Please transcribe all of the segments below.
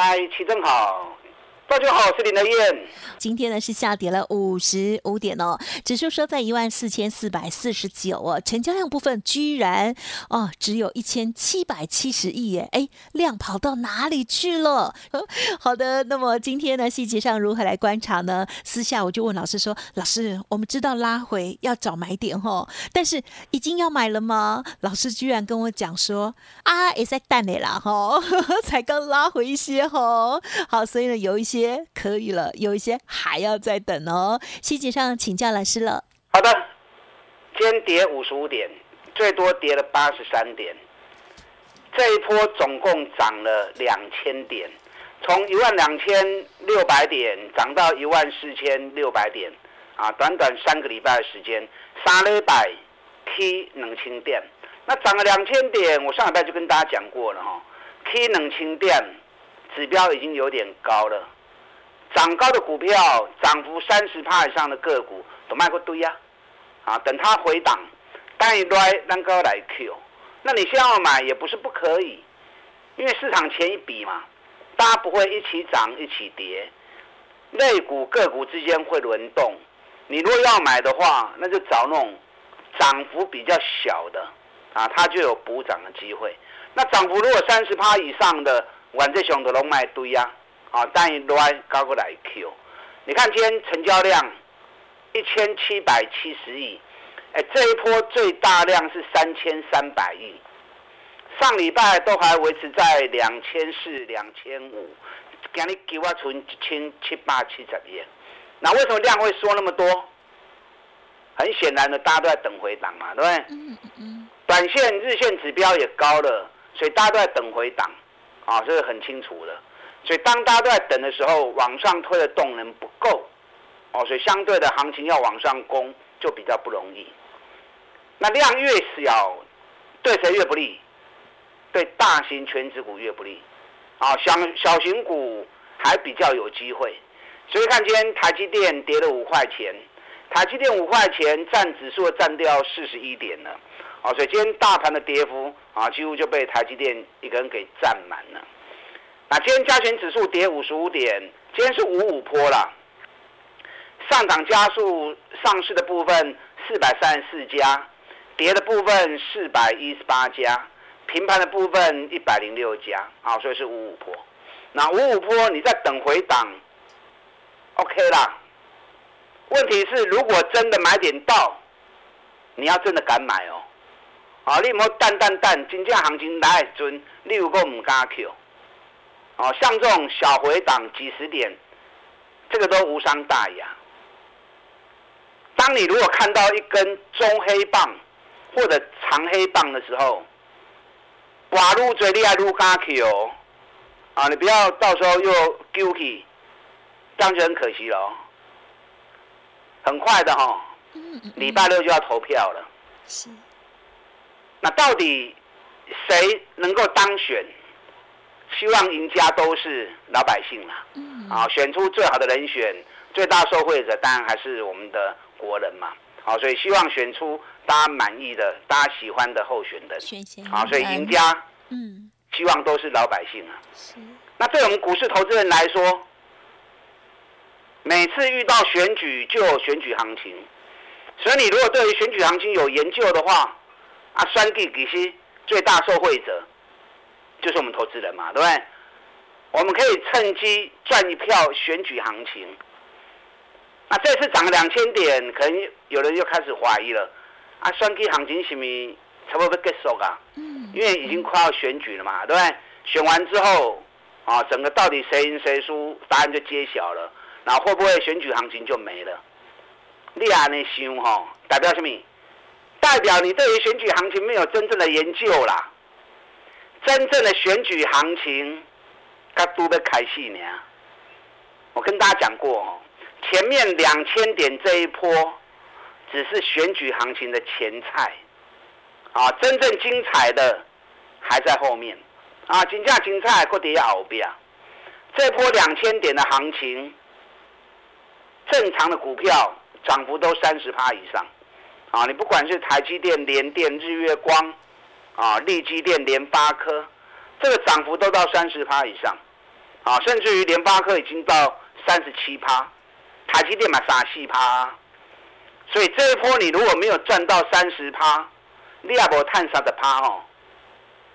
嗨，齐正好。大家好，我是林德燕。今天呢是下跌了五十五点哦，指数收在一万四千四百四十九哦，成交量部分居然哦只有一千七百七十亿耶，哎，量跑到哪里去了？好的，那么今天呢细节上如何来观察呢？私下我就问老师说，老师，我们知道拉回要找买点哦，但是已经要买了吗？老师居然跟我讲说啊，也在等你啦哈，才刚拉回一些哈，好，所以呢有一些。可以了，有一些还要再等哦。细节上请教老师了。好的，今天跌五十五点，最多跌了八十三点。这一波总共涨了两千点，从一万两千六百点涨到一万四千六百点，啊，短短三个礼拜的时间，三礼拜 K 冷清点，那涨了两千点。我上礼拜就跟大家讲过了哈，T 冷清点指标已经有点高了。涨高的股票，涨幅三十趴以上的个股都卖过堆呀，啊，等它回档，单一来单高来 Q，那你现在要买也不是不可以，因为市场前一笔嘛，大家不会一起涨一起跌，类股个股之间会轮动，你如果要买的话，那就找那种涨幅比较小的，啊，它就有补涨的机会。那涨幅如果三十趴以上的，晚这熊的龙卖堆呀。单一乱高过来 Q，你看今天成交量一千七百七十亿，哎，这一波最大量是三千三百亿，上礼拜都还维持在两千四、两千五，今日给我存一千七百七十亿，那为什么量会缩那么多？很显然的，大家都在等回档嘛，对不对？嗯嗯。短线、日线指标也高了，所以大家都在等回档，啊，这是很清楚的。所以当大家都在等的时候，往上推的动能不够，哦，所以相对的行情要往上攻就比较不容易。那量越小，对谁越不利？对大型全职股越不利。啊，小小型股还比较有机会。所以看今天台积电跌了五块钱，台积电五块钱占指数占掉四十一点了。哦，所以今天大盘的跌幅啊，几乎就被台积电一个人给占满了。那今天加权指数跌五十五点，今天是五五坡了。上涨加速上市的部分四百三十四家，跌的部分四百一十八家，平盘的部分一百零六家，啊，所以是五五坡。那五五坡你在等回档，OK 啦。问题是如果真的买点到，你要真的敢买哦。啊，你莫淡淡淡，真正行情来的准，你如果唔敢 Q。哦，像这种小回档几十点，这个都无伤大雅。当你如果看到一根中黑棒或者长黑棒的时候，哇，撸最厉害撸加去哦，啊，你不要到时候又丢弃，这样就很可惜了。很快的哈，礼拜六就要投票了。是。那到底谁能够当选？希望赢家都是老百姓啦，啊，选出最好的人选，最大受惠者当然还是我们的国人嘛，好，所以希望选出大家满意的、大家喜欢的候选人，啊，所以赢家，嗯，希望都是老百姓啊。那对我们股市投资人来说，每次遇到选举就有选举行情，所以你如果对于选举行情有研究的话，啊，三 G 其实最大受惠者。就是我们投资人嘛，对不对？我们可以趁机赚一票选举行情。那这次涨了两千点，可能有人又开始怀疑了。啊，选举行情是咪差不多结束啊？嗯。因为已经快要选举了嘛，对不对？选完之后，啊，整个到底谁赢谁输，答案就揭晓了。那会不会选举行情就没了？你安尼想吼，代表什么？代表你对于选举行情没有真正的研究啦。真正的选举行情，甲都被开戏呢。我跟大家讲过哦，前面两千点这一波只是选举行情的前菜，啊，真正精彩的还在后面。啊，金价精彩，过底要后边。这波两千点的行情，正常的股票涨幅都三十趴以上。啊，你不管是台积电、联电、日月光，啊，利基电、联发科，这个涨幅都到三十趴以上。啊，甚至于联发科已经到三十七趴，台积电嘛三四趴。所以这一波你如果没有赚到三十趴，你也无探三的趴哦。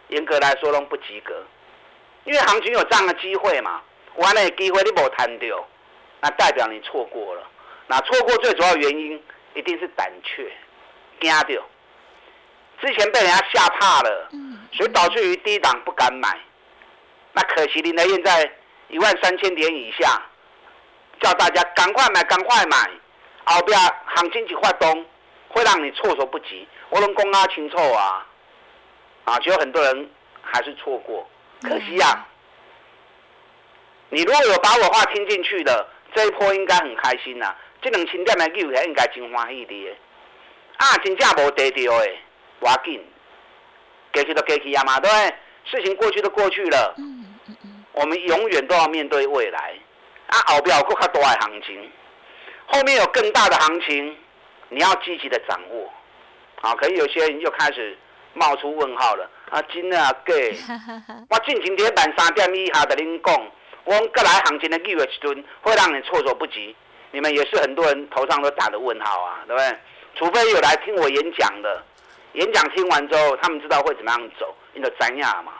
严格来说都不及格，因为行情有这样的机会嘛，完了机会你无贪掉，那代表你错过了。那错过最主要原因一定是胆怯，惊掉，之前被人家吓怕了，所以导致于低档不敢买。那可惜林德燕在一万三千点以下，叫大家赶快买，赶快买，后边行情一发动，会让你措手不及。我能公阿清楚啊。啊，就有很多人还是错过，可惜呀。你如果有把我话听进去的，这一波应该很开心呐。这两千点的股票应该真欢喜的。啊，真正无得到的，我紧，过去都过去啊嘛，对不对？事情过去都过去了。嗯嗯嗯。我们永远都要面对未来。啊，后边有更加多的行情，后面有更大的行情，你要积极的掌握。啊，可以有些人又开始。冒出问号了啊！真的啊假？我进前在万三点以下的恁讲，我过来行情的机会一吨，会让你措手不及。你们也是很多人头上都打的问号啊，对不对？除非有来听我演讲的，演讲听完之后，他们知道会怎么样走，你就怎样嘛。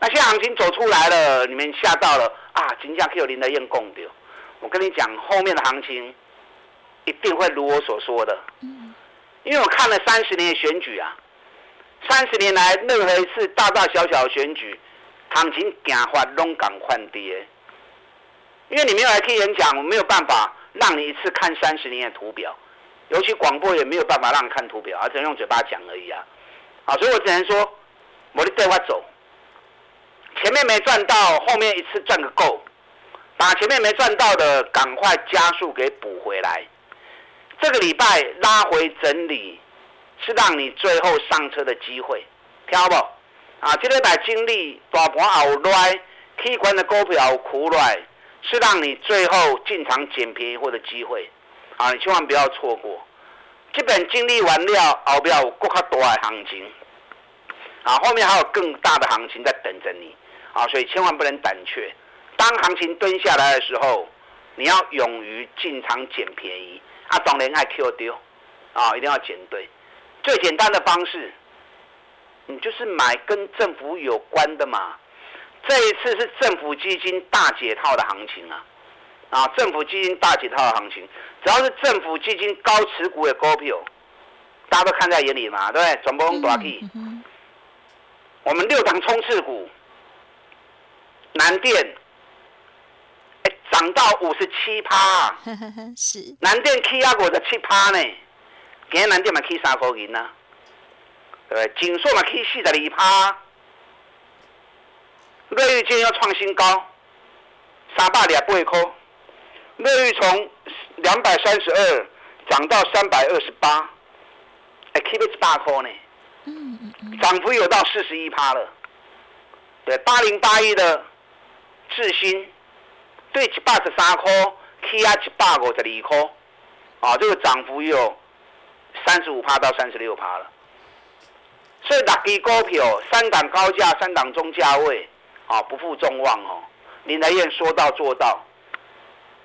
那现在行情走出来了，你们吓到了啊！金价可以有林德燕供掉。我跟你讲，后面的行情一定会如我所说的。因为我看了三十年的选举啊。三十年来，任何一次大大小小的选举，行情行法拢敢换跌。因为你没有来听演讲，我没有办法让你一次看三十年的图表，尤其广播也没有办法让你看图表，而只能用嘴巴讲而已啊。好，所以我只能说，我的对话走，前面没赚到，后面一次赚个够，把前面没赚到的赶快加速给补回来。这个礼拜拉回整理。是让你最后上车的机会，听不？啊，这个来经历大盘后来，K 管的股票苦来，是让你最后进场捡便宜货的机会，啊，你千万不要错过。基本经历完了，后边有更加大的行情，啊，后面还有更大的行情在等着你，啊，所以千万不能胆怯。当行情蹲下来的时候，你要勇于进场捡便宜，啊，当然爱 Q 丢，啊，一定要捡对。最简单的方式，你就是买跟政府有关的嘛。这一次是政府基金大解套的行情啊，啊，政府基金大解套的行情，只要是政府基金高持股的股票，大家都看在眼里嘛，对不对？转播大地，我们六档冲刺股，南电，哎，涨到五十七趴，是南电 K 压股的七趴呢。今日南电嘛起三块银呐，对不对？锦硕嘛起四十二趴，瑞玉今天要创新高，三百两八块，瑞玉从两百三十二涨到三百二十八，哎，，keep it 八块呢，涨幅有到四十一趴了。对，八零八一的智新，对一百十三块起啊一百五十二块，啊，这个涨幅有。三十五趴到三十六趴了，所以六支股票，三档高价，三档中价位，啊，不负众望哦。林来燕说到做到，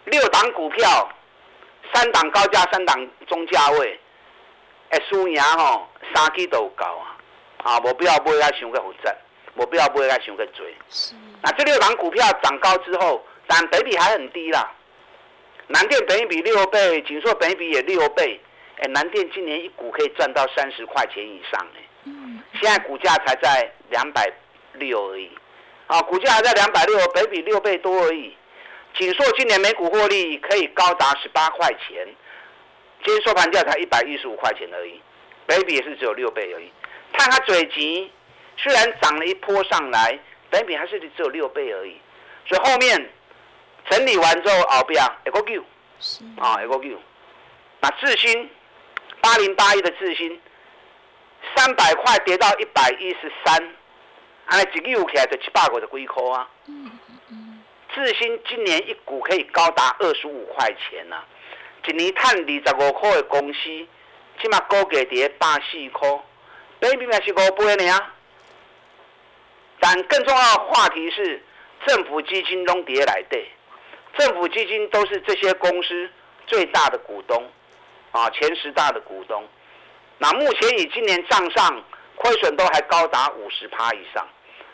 六档股票，三档高价，三档中价位，哎，输赢吼，三支都有高啊，啊，无必要买啊，想个复杂，无必要买啊，想个追。那这六档股票涨高之后，但本比还很低啦，南电本比六倍，锦硕本比也六倍。哎，南电今年一股可以赚到三十块钱以上哎，嗯，现在股价才在两百六而已，啊，股价还在两百六，北比六倍多而已。锦硕今年每股获利可以高达十八块钱，今天收盘价才一百一十五块钱而已，，baby 也是只有六倍而已。看它嘴急，虽然涨了一波上来，本比还是只有六倍而已，所以后面整理完之后，后边一个 Q，啊，一个 Q，那智新八零八一的智新，三百块跌到一百一十三，安尼一个 Q 起来就七八个的几块啊。智新今年一股可以高达二十五块钱呐，一年赚二十五块的公司，起码高价跌八四块，本比嘛是五倍呢。但更重要的话题是，政府基金拢跌来的，政府基金都是这些公司最大的股东，啊，前十大的股东。那目前以今年账上亏损都还高达五十趴以上，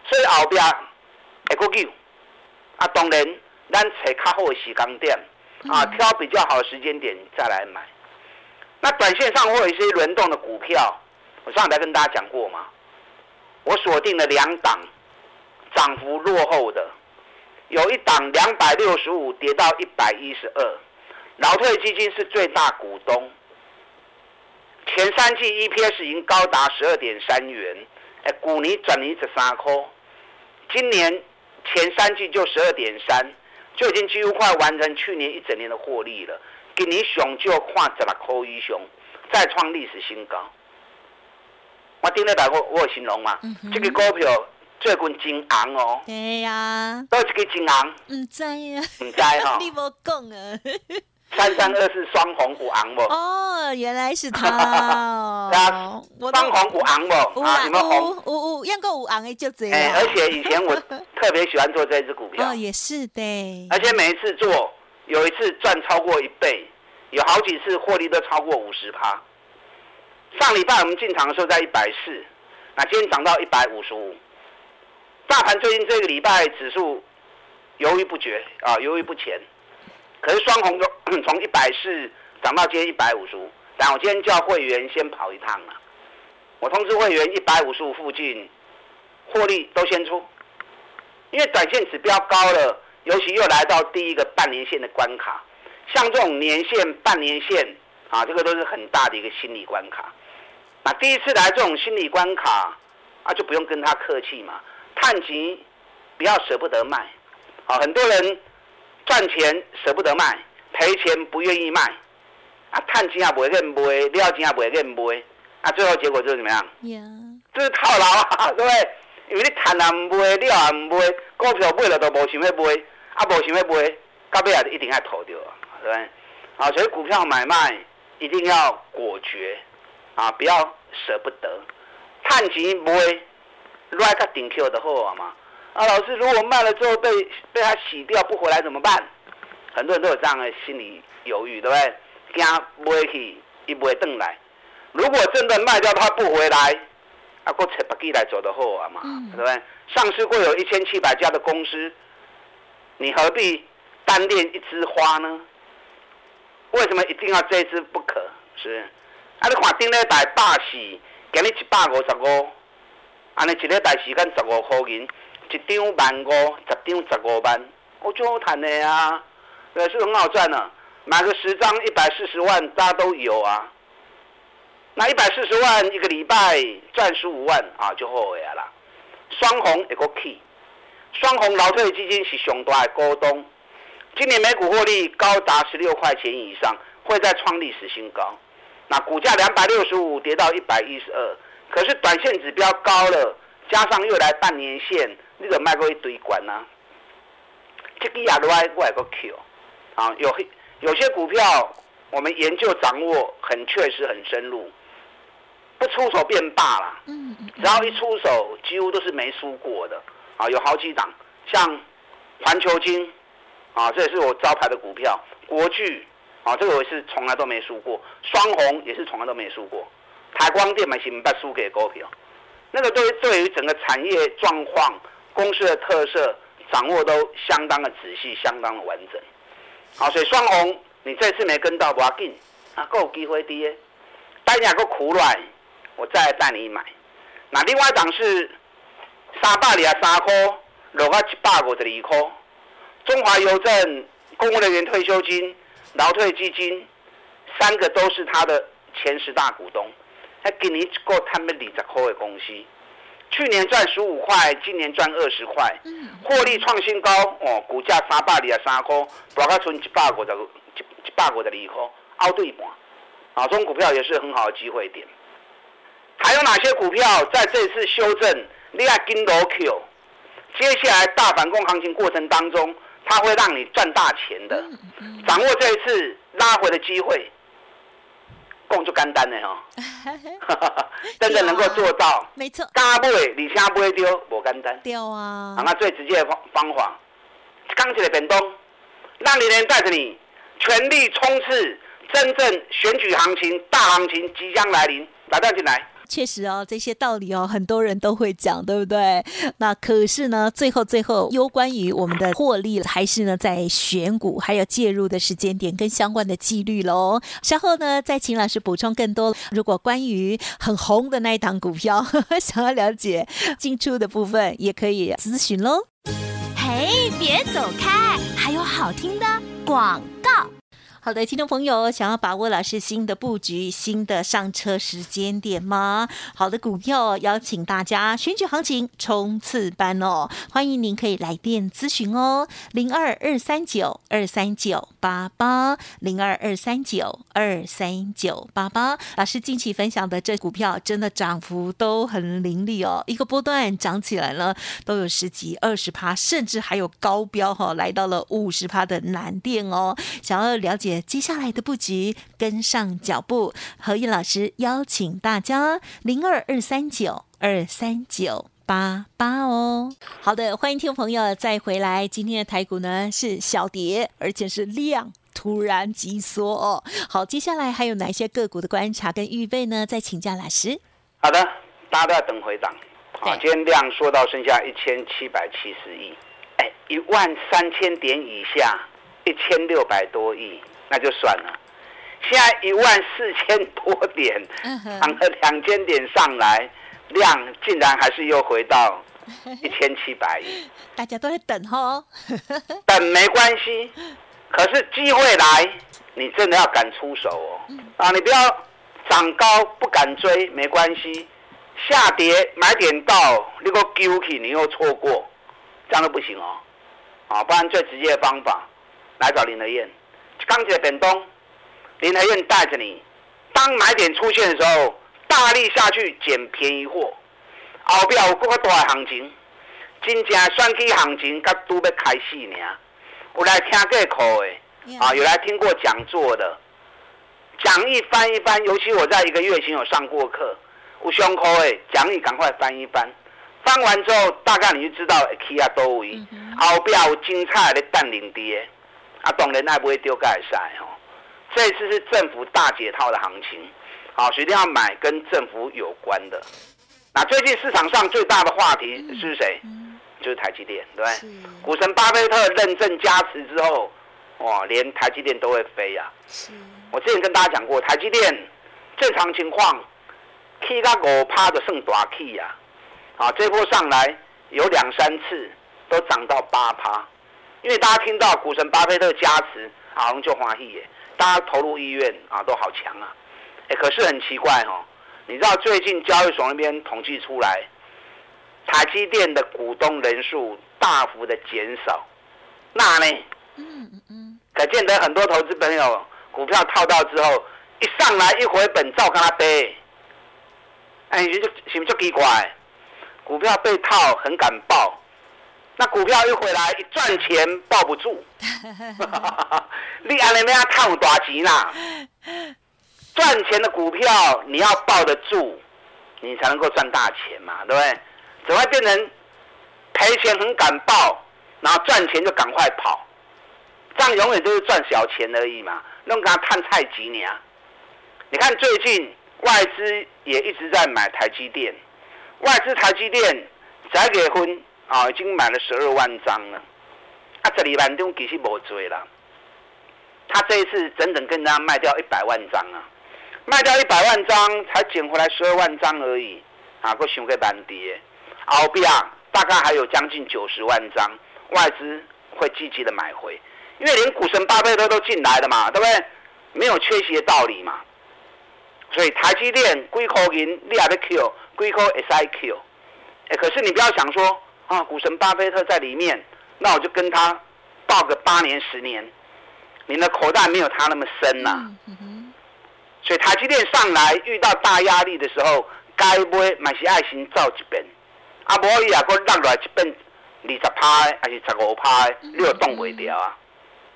所以后边一个 Q，啊，当然咱找较好的时间点，啊，挑比较好的时间点再来买。那短线上会有一些轮动的股票，我上台跟大家讲过嘛，我锁定了两档。涨幅落后的，有一档两百六十五跌到一百一十二，劳退基金是最大股东，前三季 EPS 已经高达十二点三元，哎，股尼转尼十三块，今年前三季就十二点三，就已经几乎快完成去年一整年的获利了。今年熊就跨十六块一熊，再创历史新高。我顶礼拜我我有形容嘛，这个股票。最近真红哦，对呀，都一个真红，唔知呀，唔知哈，你无讲啊。三三二是双红股昂不？哦，原来是他哦。双红股昂不？啊，你们红？有有，应该有红的就这样。哎，而且以前我特别喜欢做这只股票。哦，也是的。而且每一次做，有一次赚超过一倍，有好几次获利都超过五十趴。上礼拜我们进场的时候在一百四，那今天涨到一百五十五。大盘最近这个礼拜指数犹豫不决啊，犹豫不前。可是双红从 从一百四涨到今天一百五十五，但我今天叫会员先跑一趟了。我通知会员一百五十五附近获利都先出，因为短线指标高了，尤其又来到第一个半年线的关卡，像这种年线、半年线啊，这个都是很大的一个心理关卡。那第一次来这种心理关卡啊，就不用跟他客气嘛。探钱不要舍不得卖，啊，很多人赚钱舍不得卖，赔钱不愿意卖，啊，探钱也不愿卖，了钱也不愿卖，啊，最后结果就是怎么样？这是套牢啊，对不对？因为你探也唔卖，料也唔卖，股票买了都无想要卖，啊，无想要卖，到尾也一定要吐掉，对不对？啊，所以股票买卖一定要果决，啊，不要舍不得，探钱卖。来个顶 Q 的货嘛？啊，老师，如果卖了之后被被他洗掉不回来怎么办？很多人都有这样的心理犹豫，对不对？惊卖去，一卖回来。如果真的卖掉他不回来，啊，我找别个来做的好啊嘛，对不对？上市会有一千七百家的公司，你何必单恋一枝花呢？为什么一定要这支不可？是？啊，你看顶礼拜百四，给你一百五十五。安尼一个大时间十五块银，一张万五，十张十五万，我就好谈的呀，对，是很好赚的。买个十张一百四十万，大家都有啊。那一百四十万一个礼拜赚十五万啊，就好个啦。双红一个 key，双红劳退基金是上大的股东，今年每股获利高达十六块钱以上，会再创历史新高。那股价两百六十五跌到一百一十二。可是短线指标高了，加上又来半年线，你就卖过一堆管呐。这个亚来我个 Q，啊，有有些股票我们研究掌握很确实很深入，不出手便罢了。嗯嗯。只要一出手，几乎都是没输过的。啊，有好几档，像环球金，啊，这也是我招牌的股票。国巨，啊，这个我是从来都没输过。双红也是从来都没输过。台光电嘛是唔输给股票，那个对对于整个产业状况、公司的特色掌握都相当的仔细、相当的完整。好，所以双红你这次没跟到，不要紧，啊，够机会跌，待两个苦卵，我再带你买。那另外一档是三百二十三块，落到一百五十二块。中华邮政公务人员退休金、劳退基金，三个都是他的前十大股东。他给你一个他们二十块的公司，去年赚十五块，今年赚二十块，获利创新高哦，股价三百二十三块，大概存一百五十一一百五十二块，凹对半，啊，这种股票也是很好的机会点。还有哪些股票在这次修正？你要跟罗 Q，接下来大反攻行情过程当中，它会让你赚大钱的。掌握这一次拉回的机会，共就简单的哦，真的能够做到。没错，加不会，你家不会丢，我干单。丢啊！啊，那最直接的方方法，刚起来变东，让你人带着你全力冲刺，真正选举行情大行情即将来临，打电进来。确实哦，这些道理哦，很多人都会讲，对不对？那可是呢，最后最后，攸关于我们的获利，还是呢在选股，还有介入的时间点跟相关的纪律喽。稍后呢，再请老师补充更多。如果关于很红的那一档股票，想要了解进出的部分，也可以咨询喽。嘿，别走开，还有好听的广告。好的，听众朋友，想要把握老师新的布局、新的上车时间点吗？好的股票，邀请大家选举行情冲刺班哦，欢迎您可以来电咨询哦，零二二三九二三九八八，零二二三九二三九八八。老师近期分享的这股票，真的涨幅都很凌厉哦，一个波段涨起来了，都有十几、二十趴，甚至还有高标哈，来到了五十趴的蓝电哦。想要了解。接下来的布局，跟上脚步。何毅老师邀请大家零二二三九二三九八八哦。好的，欢迎听众朋友再回来。今天的台股呢是小跌，而且是量突然急缩哦。好，接下来还有哪些个股的观察跟预备呢？再请教老师。好的，大家都要等回涨。好，今天量缩到剩下一千七百七十亿，哎，一万三千点以下，一千六百多亿。那就算了，现在一万四千多点，涨了两千点上来，量竟然还是又回到一千七百亿。大家都在等哦，等没关系，可是机会来，你真的要敢出手哦。啊，你不要涨高不敢追，没关系，下跌买点到，你个丢弃你又错过，这样都不行哦。啊，不然最直接的方法，来找林德燕。钢铁本东，林和燕带着你，当买点出现的时候，大力下去捡便宜货。后边有更加大的行情，真正选举行情，才拄要开始呢。有来听过课的，啊，有来听过讲座的，讲义翻一翻。尤其我在一个月前有上过课，有胸口的讲义赶快翻一翻。翻完之后，大概你就知道 K 啊多位，后边有精彩的淡领跌。啊，当然那不会丢盖赛哦。这次是政府大解套的行情，好，一定要买跟政府有关的。那最近市场上最大的话题是谁？就是台积电，对不对？股神巴菲特认证加持之后，哇，连台积电都会飞呀。我之前跟大家讲过，台积电正常情况，K 到五趴的剩大 K 呀。啊，这波上来有两三次都涨到八趴。因为大家听到股神巴菲特加持，好像就欢喜耶，大家投入意愿啊都好强啊，哎，可是很奇怪哦，你知道最近交易所那边统计出来，台积电的股东人数大幅的减少，那呢？嗯嗯嗯，可见得很多投资朋友股票套到之后，一上来一回本照跟他背，哎，你就是不是奇怪？股票被套很敢爆。那股票一回来一赚钱抱不住，你安尼咩套大钱啦？赚钱的股票你要抱得住，你才能够赚大钱嘛，对不对？怎么会变成赔钱很敢抱，然后赚钱就赶快跑？这样永远都是赚小钱而已嘛，弄给他探菜几年。你看最近外资也一直在买台积电，外资台积电再结婚。啊，已经买了十二万张了。啊，这里万中其实无追了。他这一次整整跟人家卖掉一百万张啊，卖掉一百万张才捡回来十二万张而已。啊，个想个蛮跌。后边大概还有将近九十万张，外资会积极的买回，因为连股神巴菲特都进来了嘛，对不对？没有缺席的道理嘛。所以台积电几块银你也要 Q，几块 S I Q。哎，可是你不要想说啊，股神巴菲特在里面，那我就跟他报个八年十年，你的口袋没有他那么深呐。所以台积电上来遇到大压力的时候，该买买是爱心造一遍，啊，无伊也搁落来一遍二十趴还是十五趴，你又动不掉啊！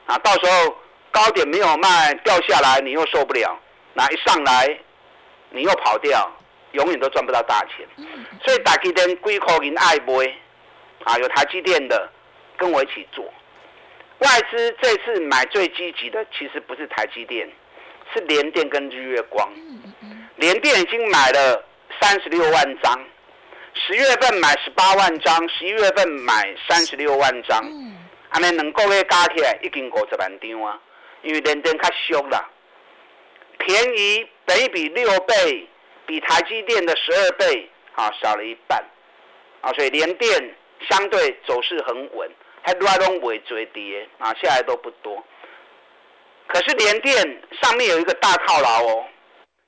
啊，到时候高点没有卖掉下来，你又受不了，那一上来你又跑掉，永远都赚不到大钱。所以台积电几块银爱买，啊，有台积电的跟我一起做。外资这次买最积极的其实不是台积电。是联电跟日月光，联电已经买了三十六万张，十月份买十八万张，十一月份买三十六万张，安尼两个月加起来已经五十万张啊！因为联电较俗啦，便宜，等于比六倍，比台积电的十二倍啊少了一半啊，所以联电相对走势很稳，还拉拢尾追跌啊，下来都不多。可是联电上面有一个大套牢哦，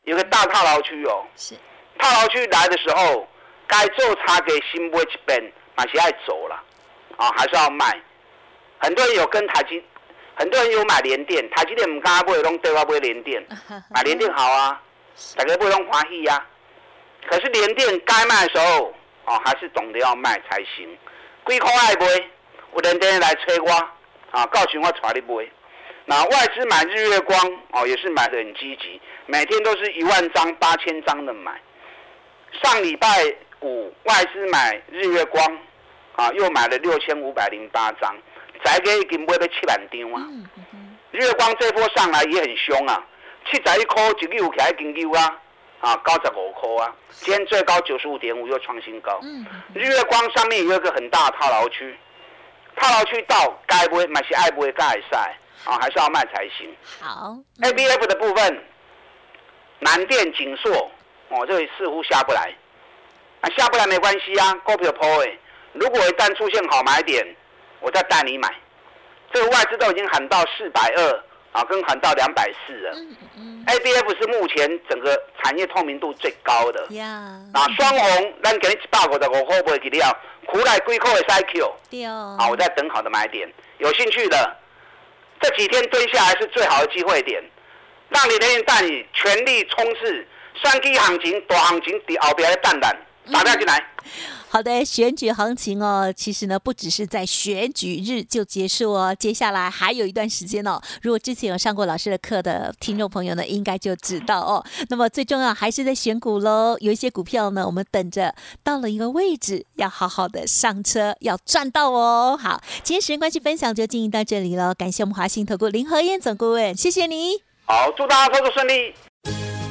有个大套牢区哦。是。套牢区来的时候，该做差给新买一边，还是爱走了，啊，还是要卖。很多人有跟台积，很多人有买联电，台积电唔敢买，拢对我买联电，买联电好啊，大家不用欢喜呀。可是联电该卖的时候，哦，还是懂得要卖才行。几块爱买，有联电来催我，啊，告诉我带你买。那外资买日月光哦，也是买的很积极，每天都是一万张、八千张的买。上礼拜五外资买日月光，啊，又买了六千五百零八张，再给已经买到七万张啊。日月光这波上来也很凶啊，七十一块一溜起来经溜啊，啊，高十五块啊，今天最高九十五点五又创新高。嗯日月光上面有一个很大的套牢区，套牢区到该买买是爱不会盖晒。啊，还是要卖才行。好，A B F 的部分，南电、锦硕，哦，这里似乎下不来。啊，下不来没关系啊，股票破位。如果一旦出现好买点，我再带你买。这个外资都已经喊到四百二，啊，跟喊到两百四了。嗯嗯 A B F 是目前整个产业透明度最高的。呀。啊，双红，咱给你一百五的我会不会给你啊？苦来归扣的 C Q。对哦。好，我在等好的买点，有兴趣的。这几天蹲下来是最好的机会点，让你连带你全力冲刺三 K 行情、大行情、底后边的蛋蛋打掉进来。好的，选举行情哦，其实呢不只是在选举日就结束哦，接下来还有一段时间哦。如果之前有上过老师的课的听众朋友呢，应该就知道哦。那么最重要还是在选股喽，有一些股票呢，我们等着到了一个位置，要好好的上车，要赚到哦。好，今天时间关系，分享就进行到这里了，感谢我们华信投顾林和燕总顾问，谢谢你。好，祝大家操作顺利。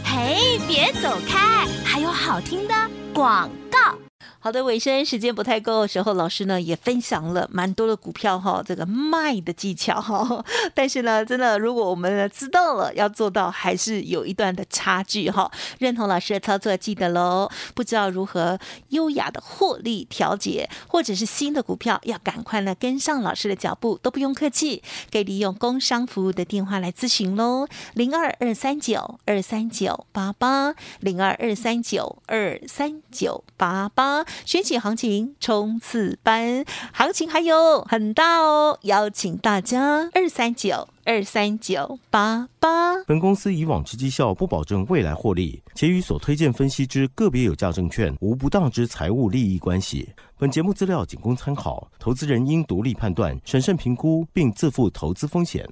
嘿，别走开，还有好听的广告。好的，尾声时间不太够的时候，老师呢也分享了蛮多的股票哈，这个卖的技巧哈。但是呢，真的如果我们知道了，要做到还是有一段的差距哈。认同老师的操作，记得喽。不知道如何优雅的获利调节，或者是新的股票，要赶快呢跟上老师的脚步，都不用客气，可以利用工商服务的电话来咨询喽，零二二三九二三九八八，零二二三九二三九八八。选举行情冲刺班，行情还有很大哦！邀请大家二三九二三九八八。本公司以往之绩效不保证未来获利，且与所推荐分析之个别有价证券无不当之财务利益关系。本节目资料仅供参考，投资人应独立判断、审慎评估，并自负投资风险。